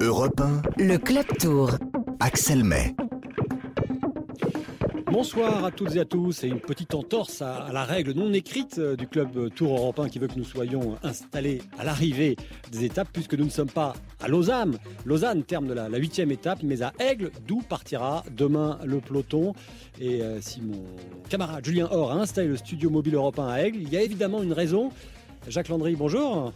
Europe 1, Le Club Tour. Axel May. Bonsoir à toutes et à tous et une petite entorse à, la règle non écrite euh, du club Tour européen qui veut que nous soyons installés à l'arrivée des étapes puisque nous ne sommes pas à Lausanne. Lausanne, terme de la la huitième étape, mais à Aigle, d'où partira demain le peloton. Et euh, si mon camarade Julien Or a installé le studio mobile européen à Aigle, il y a évidemment une raison. Jacques Landry, bonjour.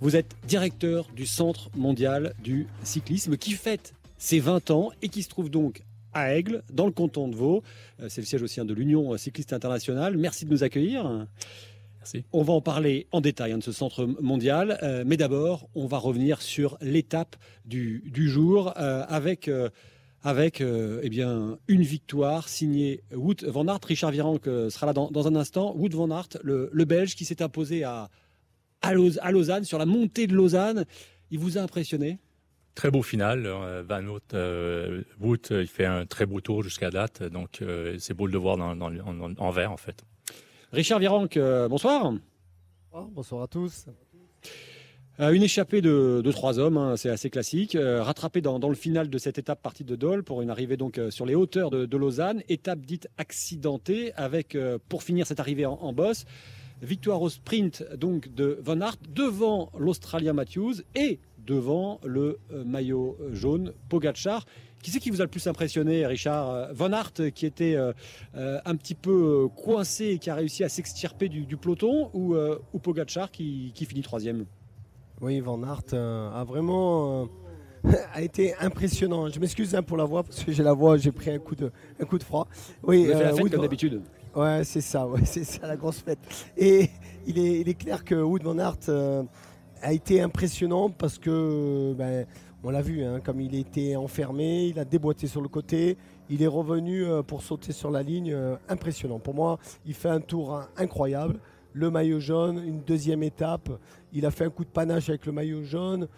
Vous êtes directeur du Centre mondial du cyclisme qui fête ses 20 ans et qui se trouve donc à Aigle, dans le canton de Vaud. Euh, C'est le siège aussi hein, de l'Union cycliste internationale. Merci de nous accueillir. Merci. On va en parler en détail hein, de ce centre mondial, euh, mais d'abord, on va revenir sur l'étape du, du jour euh, avec, euh, avec eh bien, une victoire signée Wout van Aert. Richard Virenque sera là dans, dans un instant. Wout van Aert, le, le Belge qui s'est imposé à, à, Laus- à Lausanne, sur la montée de Lausanne. Il vous a impressionné? Très beau final. euh, Van Aert, euh, Wout, euh, il fait un très beau tour jusqu'à date, donc euh, c'est beau de le voir dans, dans- en, en vert en fait. Richard Virenque, euh, bonsoir. Bonsoir à tous. Euh, une échappée de, de trois hommes, hein, c'est assez classique. Euh, rattrapé dans, dans le final de cette étape partie de Dole pour une arrivée donc euh, sur les hauteurs de, de Lausanne. Étape dite accidentée avec, euh, pour finir cette arrivée en, en bosse, victoire au sprint donc de Van Aert devant l'Australien Matthews et devant le euh, maillot jaune Pogacar. Qui c'est qui vous a le plus impressionné, Richard? Euh, Van Aert, qui était euh, euh, un petit peu euh, coincé et qui a réussi à s'extirper du, du peloton, ou, euh, ou Pogacar qui, qui finit troisième? Oui, Van Aert euh, a vraiment euh, a été impressionnant. Je m'excuse hein, pour la voix parce que j'ai la voix, j'ai pris un coup de un coup de froid. Oui, euh, comme d'habitude. Ouais, c'est ça, ouais, c'est ça la grosse fête. Et il est, il est clair que Wood Van Aert euh, a été impressionnant parce que, ben, on l'a vu, hein, comme il était enfermé, il a déboîté sur le côté, il est revenu euh, pour sauter sur la ligne, euh, impressionnant. Pour moi, il fait un tour hein, incroyable. Le maillot jaune, une deuxième étape, il a fait un coup de panache avec le maillot jaune.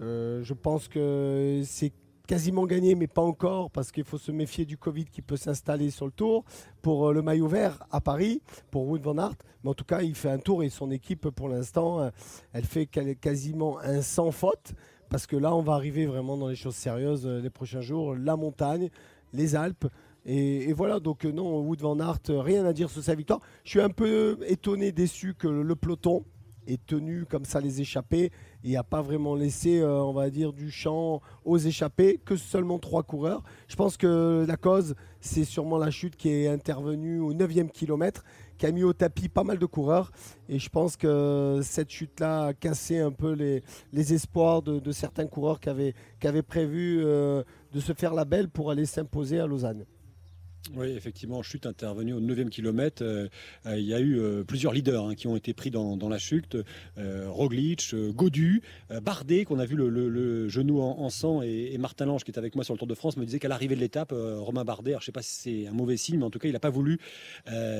Euh, je pense que c'est quasiment gagné, mais pas encore, parce qu'il faut se méfier du Covid qui peut s'installer sur le tour. Pour euh, le maillot vert à Paris, pour Wood Van Aert, mais en tout cas, il fait un tour et son équipe, pour l'instant, euh, elle fait quasiment un sans faute, parce que là, on va arriver vraiment dans les choses sérieuses euh, les prochains jours. La montagne, les Alpes. Et, voilà, donc non, Wood Van Aert, rien à dire sur sa victoire. Je suis un peu étonné, déçu que le peloton ait tenu comme ça les échappées et n'a pas vraiment laissé, euh, du champ aux échappées, que seulement trois coureurs. Je pense que la cause, c'est sûrement la chute qui est intervenue au 9e kilomètre, qui a mis au tapis pas mal de coureurs. Et je pense que cette chute-là a cassé un peu les, espoirs de, certains coureurs qui avaient, qui avaient prévu euh, de se faire la belle pour aller s'imposer à Lausanne. Oui, effectivement, chute intervenue au 9e kilomètre. Euh, euh, il y a eu euh, plusieurs leaders hein, qui ont été pris dans, la chute. Roglic, Godu, Bardet, qu'on a vu le, genou en, sang, et, Martin Lange, qui est avec moi sur le Tour de France, me disait qu'à l'arrivée de l'étape, Romain Bardet, je ne sais pas si c'est un mauvais signe, mais en tout cas, il n'a pas voulu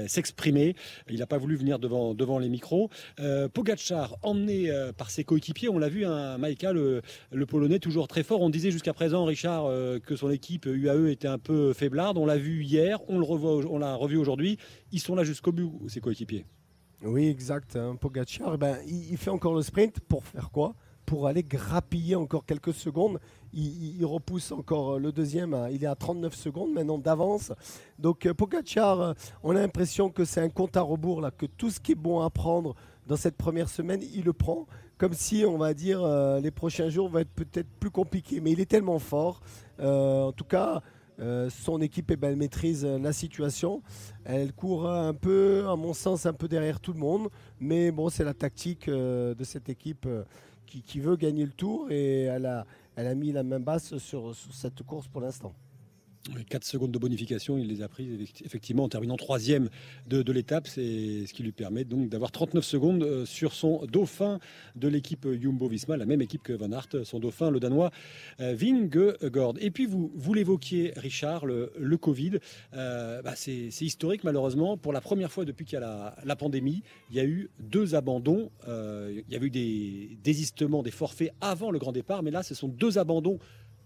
s'exprimer. Il n'a pas voulu venir devant, les micros. Pogacar, emmené par ses coéquipiers, on l'a vu, un Maïka, le, Polonais, toujours très fort. On disait jusqu'à présent, Richard, que son équipe UAE était un peu faiblarde. On l'a vu on le revoit, on l'a revu aujourd'hui. Ils sont là jusqu'au bout, ses coéquipiers. Oui, exact. hein. Pogacar, eh ben, il, fait encore le sprint pour faire quoi? Pour aller grappiller encore quelques secondes. Il, repousse encore le deuxième. hein. Il est à 39 secondes maintenant d'avance. Donc euh, Pogacar, euh, on a l'impression que c'est un compte à rebours là, que tout ce qui est bon à prendre dans cette première semaine, il le prend. Comme si, on va dire, euh, les prochains jours vont être peut-être plus compliqués. Mais il est tellement fort. Euh, en tout cas, euh, son équipe, maîtrise euh, la situation. Elle court un peu, à mon sens, un peu derrière tout le monde. Mais bon, c'est la tactique euh, de cette équipe qui, veut gagner le tour et elle a, mis la main basse sur cette course pour l'instant. 4 secondes de bonification, il les a prises effectivement en terminant troisième de, de l'étape. C'est ce qui lui permet donc d'avoir 39 secondes euh, sur son dauphin de l'équipe Jumbo-Visma, la même équipe que Van Aert, son dauphin, le danois euh, Vingegaard. Et puis vous, vous l'évoquiez, Richard, le, Covid. Euh, bah, c'est historique malheureusement. Pour la première fois depuis qu'il y a la, pandémie, il y a eu deux abandons. Il y a eu des désistements, des forfaits avant le grand départ, mais là ce sont deux abandons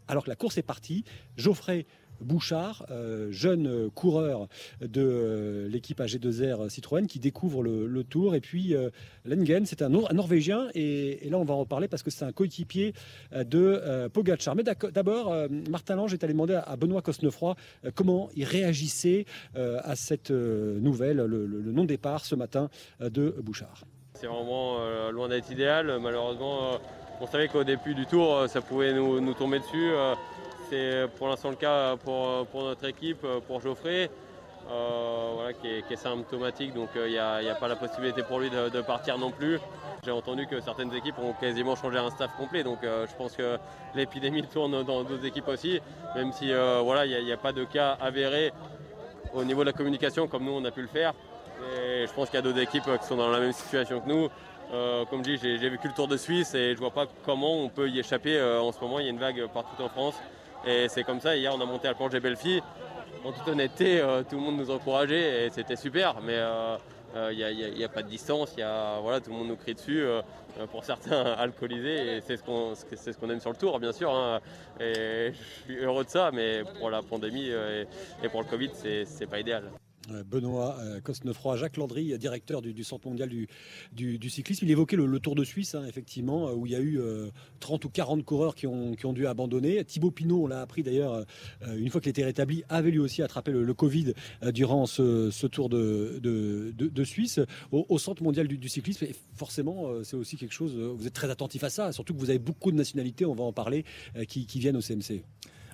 alors que la course est partie. Geoffrey Bouchard, jeune coureur de l'équipe AG2R Citroën qui découvre le, tour. Et puis Lengen, c'est un, Norvégien. Et, là, on va en reparler parce que c'est un coéquipier de Pogacar. Mais d'abord, Martin Lange est allé demander à Benoît Cosnefroy comment il réagissait à cette nouvelle, le, le non-départ ce matin de Bouchard. C'est vraiment euh, loin d'être idéal. Malheureusement, euh, on savait qu'au début du tour, euh, ça pouvait nous, tomber dessus. C'est pour l'instant le cas pour, notre équipe, pour Geoffrey, qui, est, symptomatique, donc il n'y a, pas la possibilité pour lui de, partir non plus. J'ai entendu que certaines équipes ont quasiment changé un staff complet, donc je pense que l'épidémie tourne dans d'autres équipes aussi, même si voilà, il n'y a, pas de cas avérés au niveau de la communication comme nous on a pu le faire. Et je pense qu'il y a d'autres équipes qui sont dans la même situation que nous. Euh, comme je dis, j'ai vécu le Tour de Suisse et je vois pas comment on peut y échapper. Euh, en ce moment, il y a une vague partout en France. Et c'est comme ça. Hier, on a monté à la planche des Belles En toute honnêteté, euh, tout le monde nous encourageait et c'était super. Mais il n'y a, pas de distance. voilà, tout le monde nous crie dessus. pour certains alcoolisés. Et c'est ce qu'on ce aime sur le Tour, bien sûr. Hein. Et je suis heureux de ça. Mais pour la pandémie et, et pour le Covid, c'est pas idéal. Euh, Benoît euh, Cosnefroy, Jacques Landry, directeur du, Centre mondial du, cyclisme. Il évoquait le, Tour de Suisse, hein, effectivement, euh, où il y a eu 30 ou 40 coureurs qui ont, dû abandonner. Thibaut Pinot, on l'a appris d'ailleurs, une fois qu'il était rétabli, avait lui aussi attrapé le, Covid durant ce, Tour de, Suisse. Au, Centre mondial du, cyclisme, et forcément, c'est aussi quelque chose, vous êtes très attentif à ça, surtout que vous avez beaucoup de nationalités, on va en parler, qui viennent au CMC.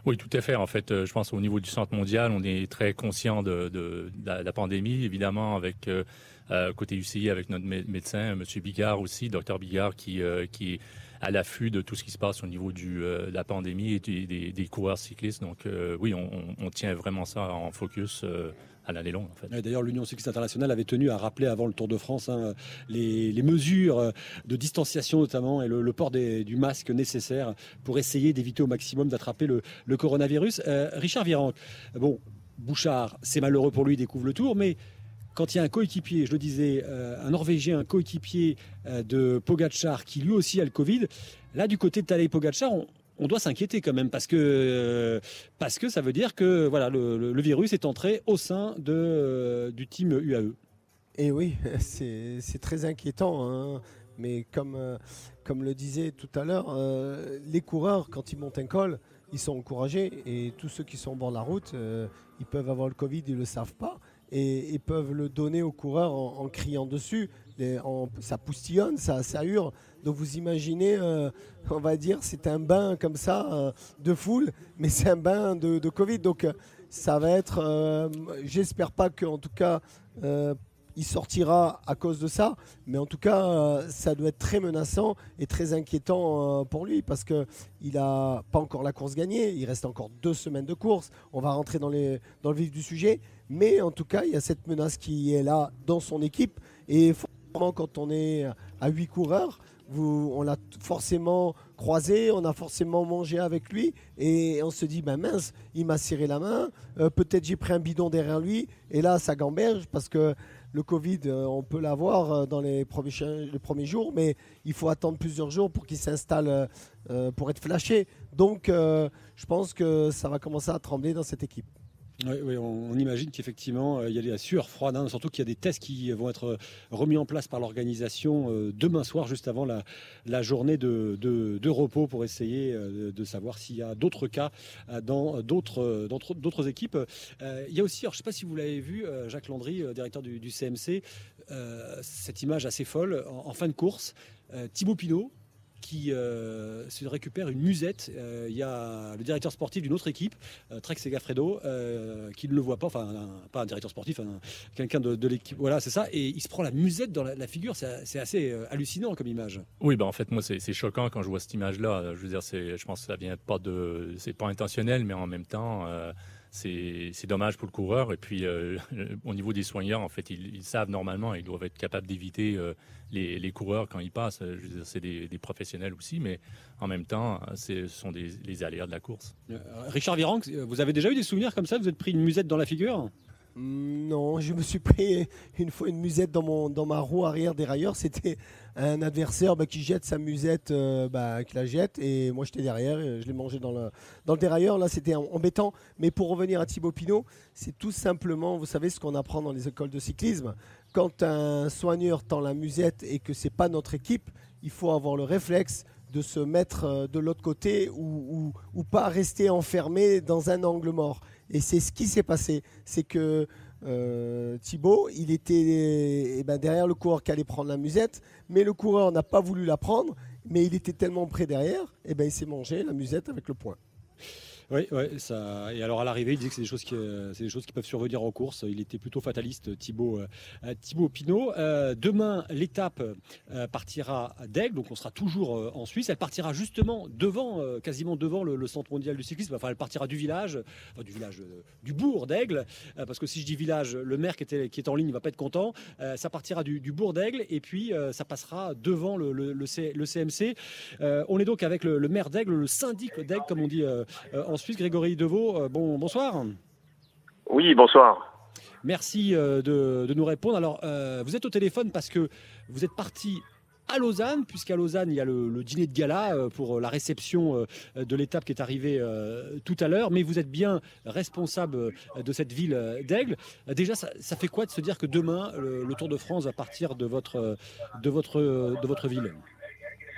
Oui, tout à fait. En fait, euh, je pense au niveau du centre mondial, on est très conscient de, la, pandémie, évidemment, avec euh, euh, côté UCI, avec notre médecin, M. Bigard aussi, docteur Bigard, qui, qui est à l'affût de tout ce qui se passe au niveau du, de la pandémie et des, coureurs cyclistes. Donc oui, on, tient vraiment ça en focus à l'année longue. En fait. D'ailleurs, l'Union cycliste internationale avait tenu à rappeler avant le Tour de France hein, les, mesures euh, de distanciation notamment et le, port du masque nécessaire pour essayer d'éviter au maximum d'attraper le, coronavirus. Euh, Richard Virenque, bon, Bouchard, c'est malheureux pour lui, il découvre le Tour, mais quand il y a un coéquipier, je le disais, euh, un Norvégien, un coéquipier de Pogacar qui lui aussi a le Covid, là du côté de Tadej Pogacar, on, on doit s'inquiéter quand même parce que, euh, parce que ça veut dire que voilà, le, virus est entré au sein de, euh, du team UAE. Et oui, c'est très inquiétant. Hein. Mais comme, euh, comme le disait tout à l'heure, les coureurs, quand ils montent un col, ils sont encouragés. Et tous ceux qui sont au bord de la route, ils peuvent avoir le Covid, ils ne le savent pas. Et peuvent le donner aux coureurs en, criant dessus. ça poustillonne, ça, hurle. Donc vous imaginez, euh, on va dire, c'est un bain comme ça euh, de foule, mais c'est un bain de, Covid. Donc euh, ça va être, j'espère pas qu'en tout cas, il sortira à cause de ça, mais en tout cas, ça doit être très menaçant et très inquiétant pour lui parce qu'il n'a pas encore la course gagnée, il reste encore deux semaines de course, on va rentrer dans, le vif du sujet, mais en tout cas, il y a cette menace qui est là dans son équipe. Et quand on est à huit coureurs, on l'a forcément croisé, on a forcément mangé avec lui. Et on se dit ben mince, il m'a serré la main, euh, peut-être j'ai pris un bidon derrière lui. Et là ça gamberge parce que le Covid, euh, on peut l'avoir euh, dans les premiers, les premiers, jours, mais il faut attendre plusieurs jours pour qu'il s'installe, pour être flashé. Donc, je pense que ça va commencer à trembler dans cette équipe. Oui, on, imagine qu'effectivement, euh, il y a des sueur froide, hein, surtout qu'il y a des tests qui vont être remis en place par l'organisation euh, demain soir, juste avant la, journée de, repos, pour essayer euh, de savoir s'il y a d'autres cas dans d'autres équipes. il y a aussi, je ne sais pas si vous l'avez vu, Jacques Landry, directeur du, CMC, cette image assez folle en, fin de course. Thibaut Pinot, qui euh, se récupère une musette. Euh, il y a le directeur sportif d'une autre équipe, euh, Trek Segafredo, qui ne le voit pas, enfin pas un directeur sportif, quelqu'un de, l'équipe. Voilà, c'est ça. Et il se prend la musette dans la, figure. C'est assez hallucinant comme image. Oui, ben en fait, moi, c'est choquant quand je vois cette image-là. Je veux dire, je pense que ça vient pas de, c'est pas intentionnel, mais en même temps c'est dommage pour le coureur. Et puis, euh, au niveau des soignants, en fait, ils, savent normalement, ils doivent être capables d'éviter euh, les, coureurs quand ils passent. C'est des, professionnels aussi, mais en même temps, ce sont des, les aléas de la course. Euh, Richard Virenque, vous avez déjà eu des souvenirs comme ça? Vous êtes pris une musette dans la figure? Non, je me suis pris une fois une musette dans, mon, dans ma roue arrière dérailleur. C'était un adversaire bah, qui jette sa musette, euh, bah, qui la jette, et moi j'étais derrière, je l'ai mangé dans le, dans le dérailleur. Là, c'était embêtant. Mais pour revenir à Thibaut Pinot, c'est tout simplement, vous savez, ce qu'on apprend dans les écoles de cyclisme. Quand un soigneur tend la musette et que c'est pas notre équipe, il faut avoir le réflexe de se mettre euh, de l'autre côté ou, ou, pas rester enfermé dans un angle mort. Et c'est ce qui s'est passé. C'est que euh, Thibaut, il était eh ben, derrière le coureur qui allait prendre la musette, mais le coureur n'a pas voulu la prendre, mais il était tellement près derrière, et eh ben, il s'est mangé la musette avec le poing. Oui, ouais, ça. Et alors à l'arrivée, il disait que c'est des choses qui, euh, des choses qui peuvent survenir en course. Il était plutôt fataliste, Thibaut, euh, Thibaut Pinot. Euh, demain, l'étape partira d'Aigle, donc on sera toujours en Suisse. Elle partira justement devant, quasiment devant le, centre mondial du cyclisme. Enfin, elle partira du village, du village, du bourg d'Aigle, parce que si je dis village, le maire qui, était, qui est en ligne ne va pas être content. ça partira du, bourg d'Aigle et puis ça passera devant le, le, CMC. on est donc avec le, maire d'Aigle, le syndic d'Aigle, comme on dit en Suisse, Grégory Deveau. Euh, bon, bonsoir. Oui, bonsoir. Merci euh, de, nous répondre. Alors, euh, vous êtes au téléphone parce que vous êtes parti à Lausanne, puisqu'à Lausanne, il y a le, dîner de gala pour la réception de l'étape qui est arrivée tout à l'heure, mais vous êtes bien responsable de cette ville d'Aigle. Déjà, ça, fait quoi de se dire que demain, le, Tour de France va partir de votre, de votre, de votre ville?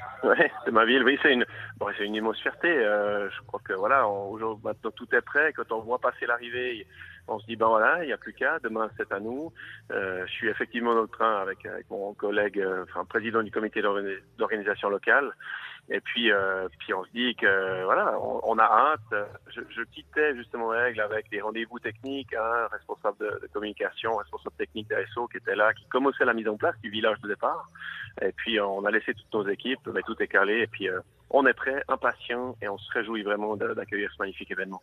Ouais, de ma ville, oui, c'est une, bon, c'est une immense fierté. Euh, je crois que voilà, aujourd'hui, maintenant tout est prêt. Quand on voit passer l'arrivée, on se dit ben voilà, il n'y a plus qu'à. Demain, c'est à nous. Euh, je suis effectivement dans le train avec, avec mon collègue, euh, enfin président du comité d'organisation locale. Et puis, euh, puis on se dit que voilà, on, a hâte. Je, je, quittais justement Règle avec des rendez-vous techniques, hein, responsable de, de, communication, responsable technique d'ASO qui était là, qui commençait la mise en place du village de départ. Et puis on a laissé toutes nos équipes, mais tout est calé. Et puis euh, on est prêt, impatient, et on se réjouit vraiment d'accueillir ce magnifique événement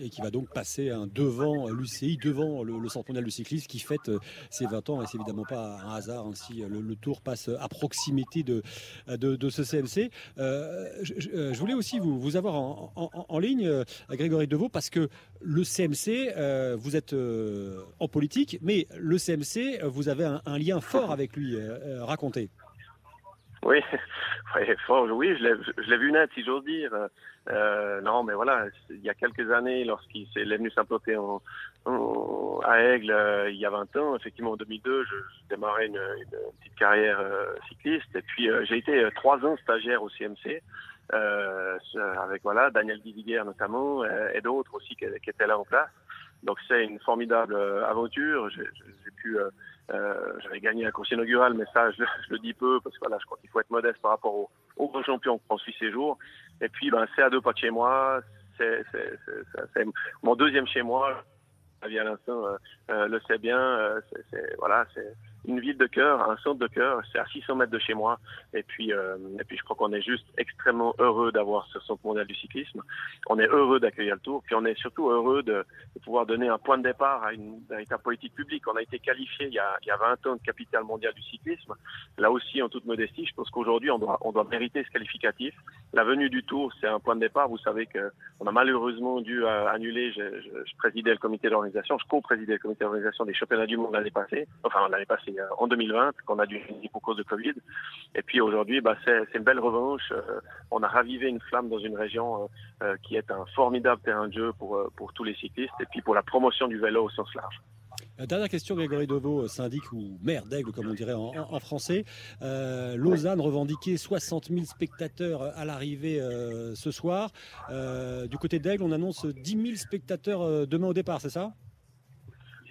et qui va donc passer devant l'UCI, devant le, Centre mondial du cyclisme qui fête euh, ses 20 ans. Et c'est évidemment pas un hasard ainsi le, Tour passe à proximité de, de, ce CMC. Euh, je, voulais aussi vous, avoir en, ligne, euh, Grégory Deveau, parce que le CMC, vous êtes en politique, mais le CMC, vous avez un, lien fort avec lui. racontez. Oui, fort, oui, je l'ai vu naître, si j'ose dire. Euh, non, mais voilà, il y a quelques années, lorsqu'il est venu s'implanter à Aigle, euh, il y a 20 ans, effectivement en 2002, je, démarrais une, petite carrière euh, cycliste. Et puis j'ai été trois ans stagiaire au CMC. avec voilà Daniel Guiziguer notamment et d'autres aussi qui, qui, étaient là en place. Donc c'est une formidable aventure. J'ai pu euh, J'avais gagné la course inaugurale, mais ça, je, le dis peu parce que voilà, je crois qu'il faut être modeste par rapport aux au grands champions qu'on suit ces jours. Et puis, ben, c'est à deux pas de chez moi. C'est mon deuxième chez moi. À l'instant euh, euh, le sait bien. Euh, c'est voilà, c'est une ville de cœur, un centre de cœur. C'est à 600 mètres de chez moi. Et puis, euh, et puis je crois qu'on est juste extrêmement heureux d'avoir ce centre mondial du cyclisme. On est heureux d'accueillir le Tour. Puis on est surtout heureux de, pouvoir donner un point de départ à une véritable politique publique. On a été qualifié il y a, il y a 20 ans de capitale mondiale du cyclisme. Là aussi, en toute modestie, je pense qu'aujourd'hui, on doit, on doit mériter ce qualificatif. La venue du Tour, c'est un point de départ. Vous savez que on a malheureusement dû euh, annuler. Je, je, je présidais le comité d'organisation, je co-présidais le comité d'organisation des championnats du monde l'année passée. Enfin, l'année passée euh, en 2020 qu'on a dû finir pour cause de Covid. Et puis aujourd'hui, bah, c'est une belle revanche. Euh, on a ravivé une flamme dans une région euh, qui est un formidable terrain de jeu pour, pour tous les cyclistes et puis pour la promotion du vélo au sens large. Dernière question, Grégory Deveau, syndic ou maire d'Aigle, comme on dirait en, français. Lausanne revendiquait 60 000 spectateurs à l'arrivée ce soir. du côté d'Aigle, on annonce 10 000 spectateurs demain au départ, c'est ça?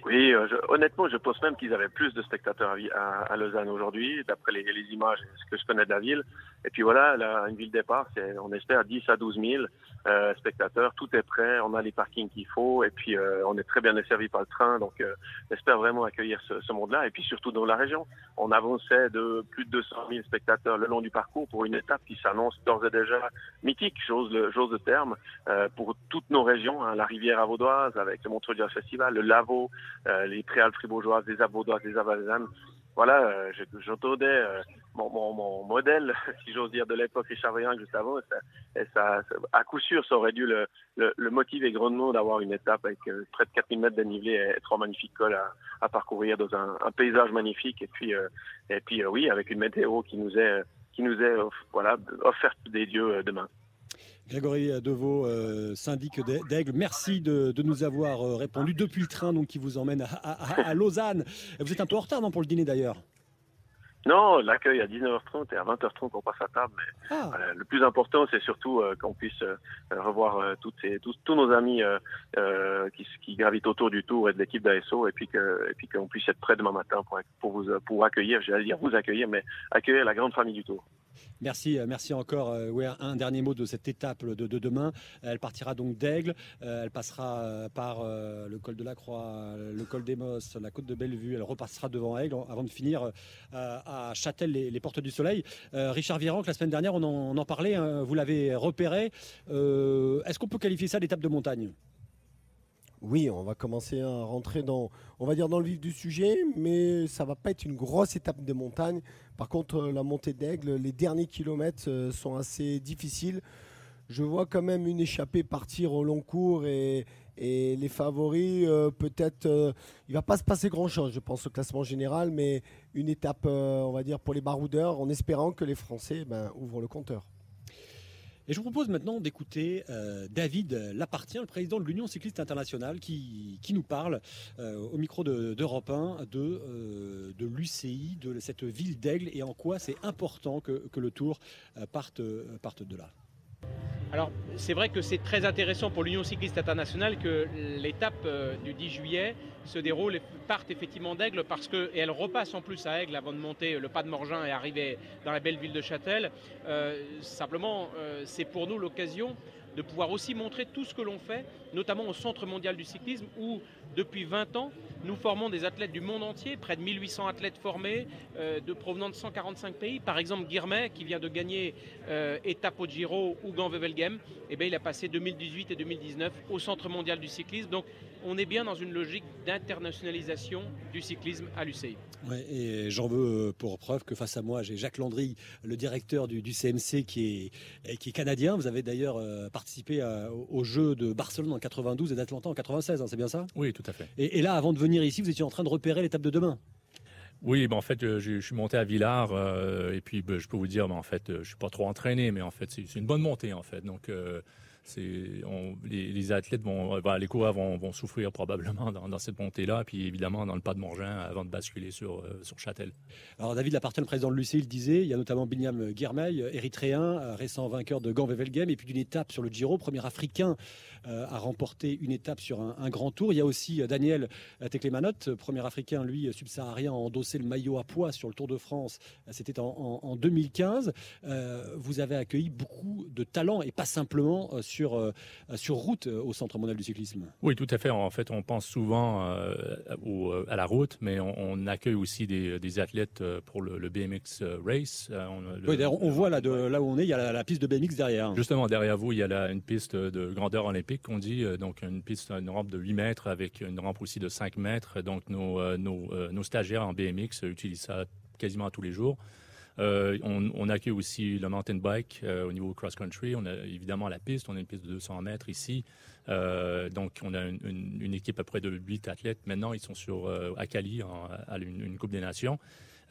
Oui, euh, honnêtement, je pense même qu'ils avaient plus de spectateurs à, à, Lausanne aujourd'hui, d'après les, les, images, ce que je connais de la ville. Et puis voilà, là, une ville départ, c'est, on espère 10 à 12 000 euh, spectateurs. Tout est prêt, on a les parkings qu'il faut, et puis euh, on est très bien desservi par le train. Donc, euh, j'espère vraiment accueillir ce, ce monde-là, et puis surtout dans la région. On avançait de plus de 200 000 spectateurs le long du parcours pour une étape qui s'annonce d'ores et déjà mythique, chose, chose de terme, euh, pour toutes nos régions. Hein, la rivière avaudoise avec le Montreux Festival, le Lavaux, les préalpes fribourgeoises, des Avaudoises, des Avalzanes. Voilà, euh, j'entendais mon, modèle, si j'ose dire, de l'époque Richard Virenque juste avant. Et ça, à coup sûr, ça aurait dû le, le, motiver grandement d'avoir une étape avec euh, près de 4000 mètres de et trois magnifiques cols à, parcourir dans un, paysage magnifique. Et puis, euh, et puis oui, avec une météo qui nous est, qui nous est voilà, offerte des dieux demain. Grégory Deveau, syndic d'Aigle, merci de, nous avoir répondu depuis le train donc, qui vous emmène à, à Lausanne. Vous êtes un peu en retard non, pour le dîner d'ailleurs? Non, l'accueil à 19h30 et à 20h30 on passe à table. Mais ah. le plus important, c'est surtout euh, qu'on puisse euh, revoir euh, toutes ces, tous, tous, nos amis qui, qui, gravitent autour du tour et de l'équipe d'ASO, et puis que, et puis qu'on puisse être prêt demain matin pour, pour vous pour accueillir, j'allais dire vous accueillir, mais accueillir la grande famille du tour. Merci, euh, merci encore. Euh, un dernier mot de cette étape de, demain. Elle partira donc d'Aigle. Euh, elle passera par le col de la Croix, le col des Mosses, la côte de Bellevue. Elle repassera devant Aigle avant de finir à Châtel, les, Portes du Soleil. Richard Virenque, la semaine dernière, on en, parlait. Hein, vous l'avez repéré. Est-ce qu'on peut qualifier ça d'étape de montagne? Oui, on va commencer à rentrer dans, on va dire dans le vif du sujet, mais ça va pas être une grosse étape de montagne. Par contre, la montée d'Aigle, les derniers kilomètres euh, sont assez difficiles. Je vois quand même une échappée partir au long cours et, les favoris, euh, peut-être, euh, il va pas se passer grand-chose, je pense, au classement général, mais une étape, on va dire, pour les baroudeurs, en espérant que les Français ben, ouvrent le compteur. Et je vous propose maintenant d'écouter euh, David Lapartien, le président de l'Union cycliste internationale, qui, nous parle euh, au micro d'Europe 1 de, euh, l'UCI, de cette ville d'Aigle et en quoi c'est important que, le tour parte de là. Alors c'est vrai que c'est très intéressant pour l'Union cycliste internationale que l'étape euh, du 10 juillet se déroule et parte effectivement d'Aigle parce que elle repasse en plus à Aigle avant de monter le pas de Morgin et arriver dans la belle ville de Châtel. Euh, simplement, euh, c'est pour nous l'occasion de pouvoir aussi montrer tout ce que l'on fait, notamment au Centre mondial du cyclisme où depuis 20 ans nous formons des athlètes du monde entier, près de 1800 athlètes formés, euh, de provenant de 145 pays. Par exemple, Guirmet, qui vient de gagner euh, au Giro ou Gand-Wevelgem, eh bien, il a passé 2018 et 2019 au Centre mondial du cyclisme. On est bien dans une logique d'internationalisation du cyclisme à l'UCI. Ouais, et j'en veux euh, pour preuve que face à moi, j'ai Jacques Landry, le directeur du, CMC qui est, qui est canadien. Vous avez d'ailleurs participé aux Jeux de Barcelone en 92 et d'Atlanta en 96, hein, c'est bien ça? Oui, tout à fait. Et, et là, avant de venir ici, vous étiez en train de repérer l'étape de demain. Oui, ben en fait, je, je, suis monté à Villars euh, et puis ben, je peux vous dire, ben, en fait, je suis pas trop entraîné, mais en fait, c'est une bonne montée en fait. Donc, euh, les, les, athlètes vont, les coureurs vont, souffrir probablement dans, cette montée-là, puis évidemment dans le pas de Morgin avant de basculer sur, euh, Châtel. Alors David Lapartien, le président de l'UCI, il disait, il y a notamment Binyam Guermeil, érythréen, récent vainqueur de Gand-Wevelgem, et puis d'une étape sur le Giro, premier africain euh, à remporter une étape sur un, grand tour. Il y a aussi euh, Daniel Teklemanot, premier africain, lui, subsaharien, à endosser le maillot à poids sur le Tour de France. C'était en, en, 2015. vous avez accueilli beaucoup de talents, et pas simplement sur, euh, sur route euh, au Centre mondial du cyclisme. Oui, tout à fait. En fait, on pense souvent euh, à la route, mais on, accueille aussi des, athlètes pour le, BMX Race. On, oui, on voit là, de, là où on est, il y a la, piste de BMX derrière. Justement, derrière vous, il y a une piste de grandeur olympique qu'on dit, donc une piste, une rampe de 8 mètres avec une rampe aussi de 5 mètres. Donc nos, nos stagiaires en BMX utilisent ça quasiment tous les jours. Euh, on, accueille aussi le mountain bike euh, au niveau cross-country. On a évidemment la piste, on a une piste de 200 mètres ici. Euh, donc, on a une, équipe à près de 8 athlètes. Maintenant, ils sont sur à Cali, à une, Coupe des Nations.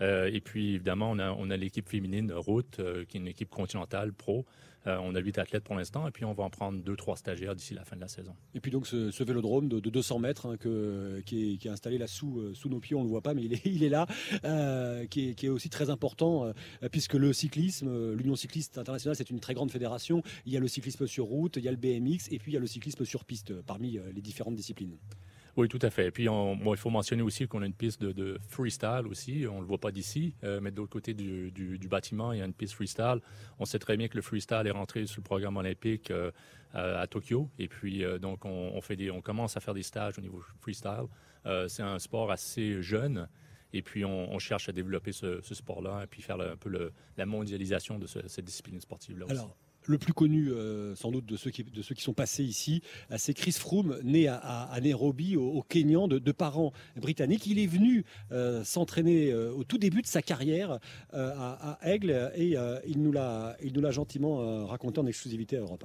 Et puis, évidemment, on a, on a l'équipe féminine Route, qui est une équipe continentale pro. Euh, on a 8 athlètes pour l'instant et puis on va en prendre 2-3 stagiaires d'ici la fin de la saison. Et puis donc ce, vélodrome de, 200 mètres hein, qui, est, installé là sous, euh, sous nos pieds, on ne le voit pas mais il est, il est là, euh, qui, est, aussi très important puisque le cyclisme, l'Union cycliste internationale c'est une très grande fédération, il y a le cyclisme sur route, il y a le BMX et puis il y a le cyclisme sur piste parmi les différentes disciplines. Oui, tout à fait. Et puis, il faut mentionner aussi qu'on a une piste de, freestyle aussi. On ne le voit pas d'ici, euh, mais de l'autre côté du, bâtiment, il y a une piste freestyle. On sait très bien que le freestyle est rentré sur le programme olympique euh, à, Tokyo. Et puis, euh, donc, on, fait on commence à faire des stages au niveau freestyle. C'est un sport assez jeune. Et puis, on, cherche à développer ce, sport-là et puis faire un peu la mondialisation de cette discipline sportive-là aussi. Le plus connu euh, sans doute de ceux, qui, sont passés ici, euh, c'est Chris Froome, né à, Nairobi, au, Kenyan, de, parents britanniques. Il est venu euh, s'entraîner au tout début de sa carrière à, Aigle et il nous l'a gentiment raconté en exclusivité à Europe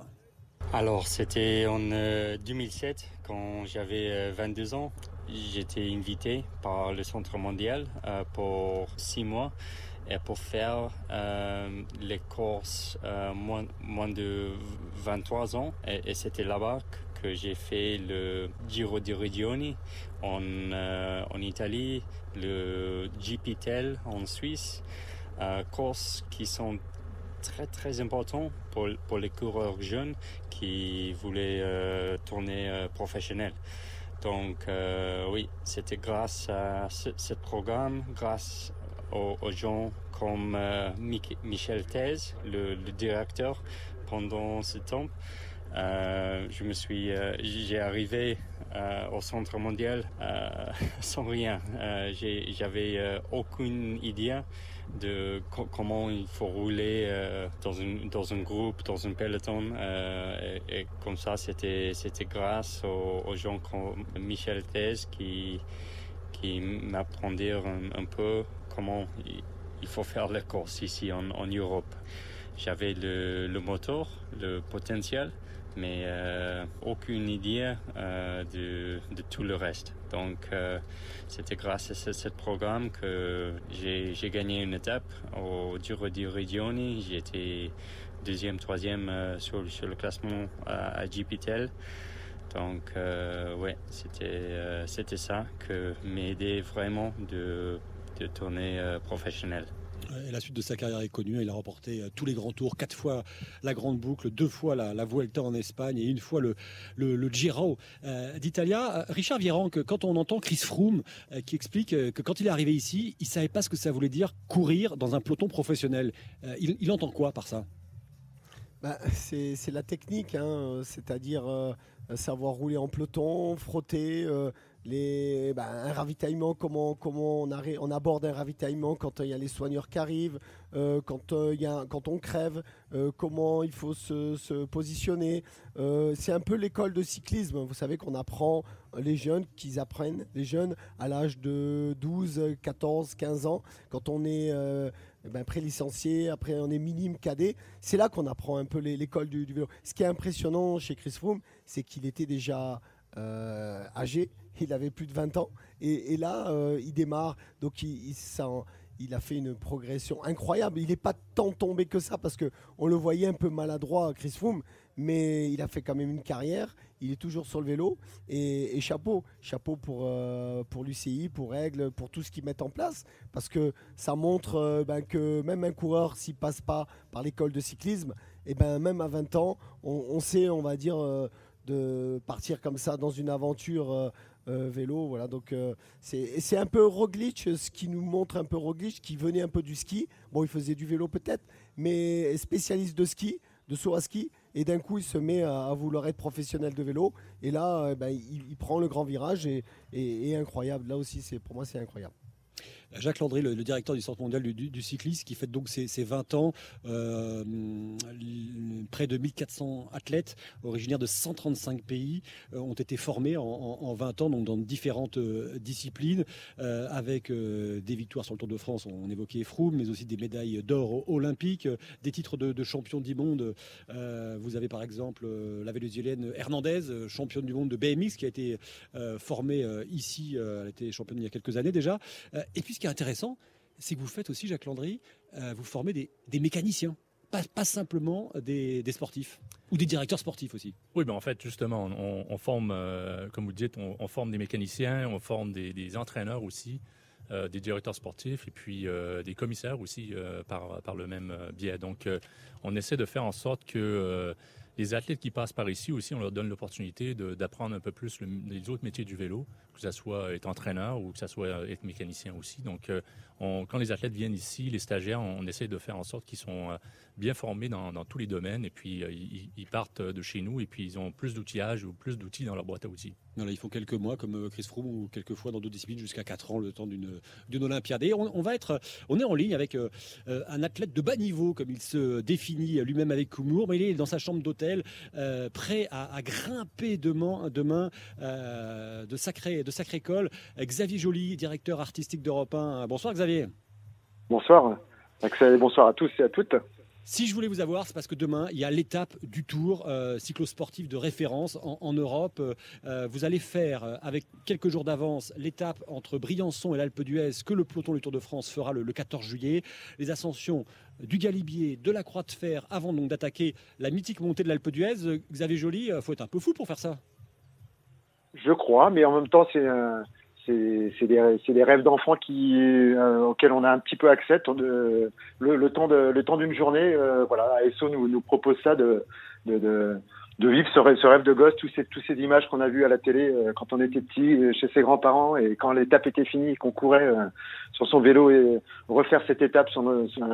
1. Alors c'était en 2007 quand j'avais 22 ans. J'étais invité par le Centre mondial pour six mois et pour faire euh, les courses euh, moins, moins de 23 ans. Et, c'était là-bas que j'ai fait le Giro di Regioni en, euh, en Italie, le GP Tel en Suisse, courses qui sont très très importants pour, pour les coureurs jeunes qui voulaient tourner professionnel. Donc oui, c'était grâce à ce, ce, programme, grâce aux, gens comme euh, Michel Thèse, le, directeur, pendant ce temps. Euh, je me suis, euh, j'ai arrivé au centre mondial sans rien. J'avais aucune idée de comment il faut rouler dans, un groupe, dans un peloton. Et, comme ça, c'était grâce aux, gens comme Michel Thèse qui, qui un peu comment il faut faire les courses ici en, Europe. J'avais le, moteur, le potentiel, mais euh, aucune idée euh, de, tout le reste. Donc euh, c'était grâce à ce, programme que j'ai gagné une étape au Giro di Regioni. J'étais deuxième, troisième sur, le classement à, à. Donc ouais, c'était ça que m'aidait vraiment de de tournée euh, professionnelle. Et la suite de sa carrière est connue. Il a remporté euh, tous les grands tours, quatre fois la Grande Boucle, deux fois la, Vuelta en Espagne et une fois le, le, Giro euh, d'Italia. Richard que quand on entend Chris Froome qui explique que quand il est arrivé ici, il ne savait pas ce que ça voulait dire courir dans un peloton professionnel. il, entend quoi par ça? Bah, C'est la technique, hein, c'est-à-dire savoir rouler en peloton, frotter ben, un ravitaillement, comment, on, aborde un ravitaillement quand il y a les soigneurs qui arrivent, euh, quand, euh, quand on crève, euh, comment il faut se, se positionner. c'est un peu l'école de cyclisme. Vous savez qu'on apprend les jeunes, qu'ils apprennent, les jeunes à l'âge de 12, 14, 15 ans, quand on est ben, pré-licencié, après on est minime cadet. C'est là qu'on apprend un peu l'école du, du, vélo. Ce qui est impressionnant chez Chris Froome, c'est qu'il était déjà âgé il avait plus de 20 ans. Et, là, euh, il démarre. Donc, il, a fait une progression incroyable. Il n'est pas tant tombé que ça parce qu'on le voyait un peu maladroit, Chris Froome. Mais il a fait quand même une carrière. Il est toujours sur le vélo. Et, chapeau. Chapeau pour, euh, l'UCI, pour Aigle, pour tout ce qu'ils mettent en place. Parce que ça montre euh, ben, que même un coureur, s'il passe pas par l'école de cyclisme, et ben, même à 20 ans, on, sait, on va dire de partir comme ça dans une aventure euh, vélo. Voilà, donc euh, c'est un peu Roglic, ce qui nous montre un peu Roglic, qui venait un peu du ski. Bon, il faisait du vélo peut-être, mais spécialiste de ski, de saut à ski. Et d'un coup, il se met à, vouloir être professionnel de vélo. Et là, euh, ben, il, prend le grand virage et, et incroyable. Là aussi, pour moi, c'est incroyable. Jacques Landry, le, directeur du Centre mondial du, cyclisme, qui fête donc ses, 20 ans, euh, près de 1400 athlètes originaires de 135 pays euh, ont été formés en, 20 ans donc dans différentes euh, disciplines, avec des victoires sur le Tour de France, on évoquait Froome, mais aussi des médailles d'or olympiques, des titres de, champion du monde. vous avez par exemple la vénézuélienne Hernandez, championne du monde de BMX, qui a été formée ici, elle a été championne il y a quelques années déjà. Ce qui est intéressant, c'est que vous faites aussi, Jacques Landry, euh, vous formez des, mécaniciens. Pas, simplement des, sportifs ou des directeurs sportifs aussi. Oui, ben en fait, justement, on, forme, euh, comme vous dites, on, forme des mécaniciens, on forme des, entraîneurs aussi, euh, des directeurs sportifs et puis des commissaires aussi par, par le même biais. Donc, on essaie de faire en sorte que les athlètes qui passent par ici aussi, on leur donne l'opportunité d'apprendre un peu plus les autres métiers du vélo, que ce soit être entraîneur ou que ce soit être mécanicien aussi. Donc, euh, quand les athlètes viennent ici, les stagiaires, on, essaie de faire en sorte qu'ils sont euh, bien formés dans, tous les domaines et puis euh, ils, partent de chez nous et puis ils ont plus d'outillage ou plus d'outils dans leur boîte à outils. Il faut quelques mois comme euh, Chris Froome ou quelques fois dans d'autres disciplines jusqu'à 4 ans le temps d'une d'une Olympiade. Et on, va être, on est en ligne avec euh, euh, un athlète de bas niveau comme il se définit lui-même avec Koumour, mais il est dans sa chambre d'hôtel prêt à, grimper demain, demain de sacré de sacré col. Xavier Joly, directeur artistique d'Europe 1. Bonsoir Xavier. Bonsoir. Bonsoir à tous et à toutes. Si je voulais vous avoir, c'est parce que demain, il y a l'étape du Tour euh, cyclosportif de référence en, Europe. Euh, vous allez faire, euh, avec quelques jours d'avance, l'étape entre Briançon et l'Alpe d'Huez que le peloton du Tour de France fera le, 14 juillet. Les ascensions du Galibier, de la Croix de Fer, avant donc d'attaquer la mythique montée de l'Alpe d'Huez. Xavier Joly, il faut être un peu fou pour faire ça. Je crois, mais en même temps, c'est un c'est des, des, rêves d'enfants qui euh, auxquels on a un petit peu accès. Le, le, temps de le temps d'une journée, euh, voilà, ASO nous, nous propose ça de, de, de, de vivre ce rêve, ce rêve de gosse, tous ces, tous ces images qu'on a vues à la télé euh, quand on était petit, euh, chez ses grands-parents, et quand l'étape était finie, qu'on courait euh, sur son vélo et refaire cette étape sur,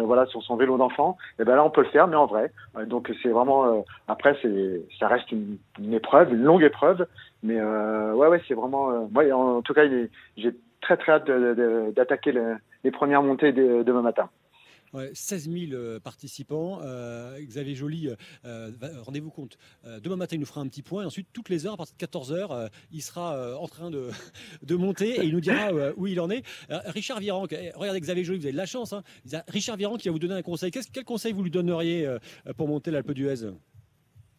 voilà, sur son vélo d'enfant, et ben là on peut le faire, mais en vrai. donc c'est vraiment, après c'est, ça reste une, épreuve, une longue épreuve, mais ouais ouais c'est vraiment, moi en tout cas j'ai très très hâte d'attaquer les premières montées demain matin. 16 000 euh, participants. Euh, Xavier Joly, euh, rendez-vous compte, demain matin, il nous fera un petit point. Et ensuite, toutes les heures, à partir de 14 heures, il sera en train de, de monter et il nous dira où il en est. Richard Virenque, eh, regardez Xavier Joly, vous avez de la chance. Hein. Richard Virenque qui va vous donner un conseil. quel conseil vous lui donneriez pour monter l'Alpe d'Huez?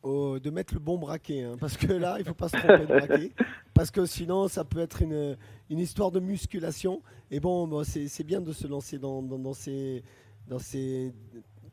De mettre le bon braquet, hein, parce que là, il ne faut pas se tromper de braquet, parce que sinon, ça peut être une, histoire de musculation. Et bon, c'est bien de se lancer dans, ces, dans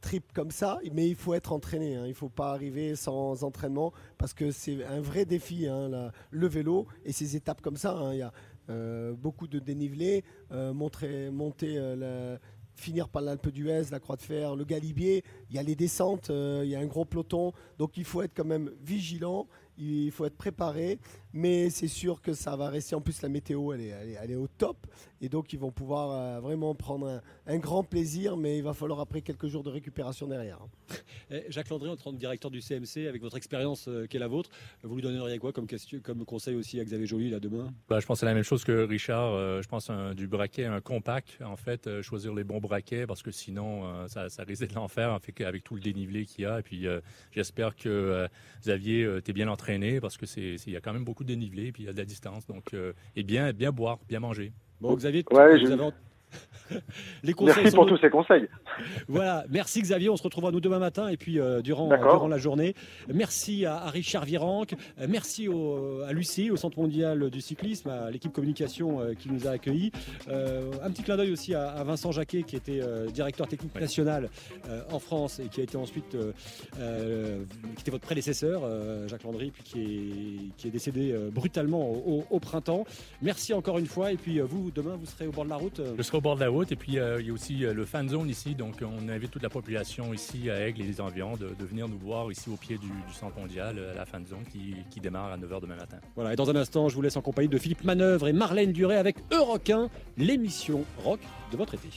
trips comme ça, mais il faut être entraîné. Hein. Il ne faut pas arriver sans entraînement parce que c'est un vrai défi, hein, le vélo et ces étapes comme ça. Il y a euh, beaucoup de dénivelé, euh, monter, monter euh, finir par l'Alpe d'Huez, la Croix de Fer, le Galibier. Il y a les descentes, il y a un gros peloton. Donc il faut être quand même vigilant il faut être préparé, mais c'est sûr que ça va rester. En plus, la météo, elle est, elle est, au top, et donc ils vont pouvoir euh, vraiment prendre un, grand plaisir, mais il va falloir après quelques jours de récupération derrière. Hein. Eh, Jacques Landré, en tant que directeur du CMC, avec votre expérience euh, qui est la vôtre, vous lui donneriez quoi comme, question, comme conseil aussi à Xavier Joly là demain? Bah, Je pense que c'est la même chose que Richard. Euh, je pense du braquet, un compact, en fait, choisir les bons braquets, parce que sinon, ça, ça risque de l'enfer avec tout le dénivelé qu'il y a. Et puis, j'espère que Xavier, tu es bien entraîné parce que c'est il y a quand même beaucoup de dénivelé puis il y a de la distance donc euh, et bien bien boire, bien manger. Bon Xavier, les conseils merci pour tous ces conseils. Voilà, merci Xavier, on se retrouvera nous demain matin et puis euh, durant, durant la journée. Merci à, Richard Virenque, euh, merci à Lucie, au Centre mondial du cyclisme, à l'équipe communication euh, qui nous a accueillis. un petit clin d'œil aussi à, Vincent Jacquet qui était directeur technique national en France et qui a été ensuite, qui était votre prédécesseur, Jacques Landry, puis qui est, qui est décédé brutalement au, printemps. Merci encore une fois et puis vous, demain, vous serez au bord de la route. Je serai au bord de la route et puis il y a aussi le fan zone ici, donc on invite toute la population ici à Aigle et les environs de, venir nous voir ici au pied du, centre mondial, à la fan zone qui, qui, démarre à 9h demain matin. Voilà, et dans un instant, je vous laisse en compagnie de Philippe Manœuvre et Marlène Duré avec Euroquin, l'émission rock de votre été.